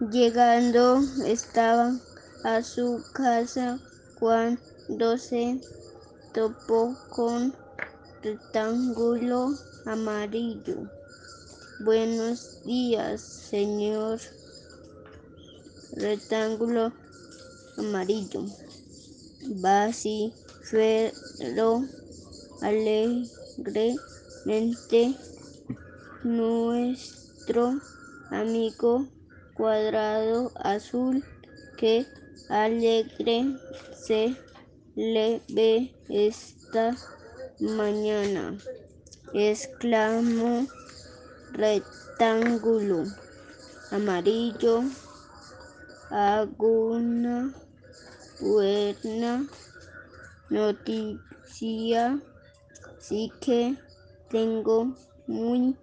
Llegando estaban a su casa cuando se topó con rectángulo amarillo. Buenos días, señor rectángulo amarillo. Vociferó alegremente nuestro amigo cuadrado azul. Qué alegre se le ve esta mañana, exclamó rectángulo amarillo. Alguna buena noticia, sí que tengo muy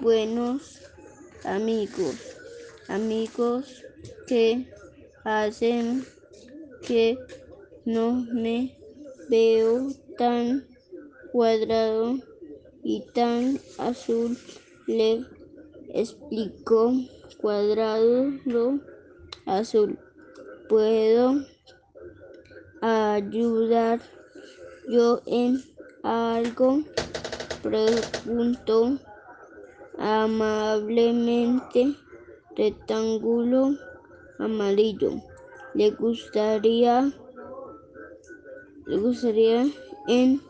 buenos amigos, amigos que hacen que no me veo tan cuadrado y tan azul, le explicó cuadrado azul. ¿Puedo ayudar yo en algo? Preguntó amablemente rectángulo amarillo. ¿Le gustaría, le gustaría en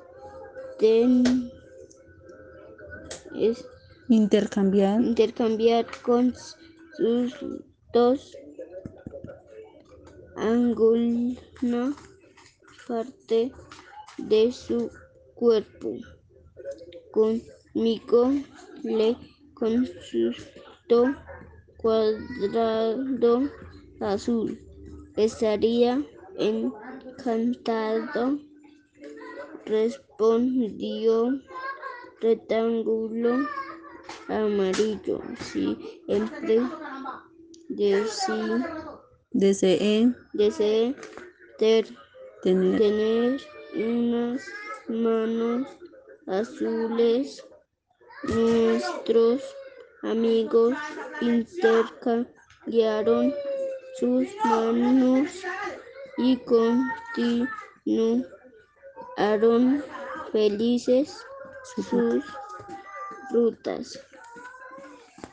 es, intercambiar intercambiar con sus dos alguna parte de su cuerpo. Conmigo le consultó cuadrado azul. Estaría encantado, respondió rectángulo amarillo. Siempre decía desee desee ter, tener tener unas manos azules. Nuestros amigos intercambiaron sus manos y continuaron felices sus rutas.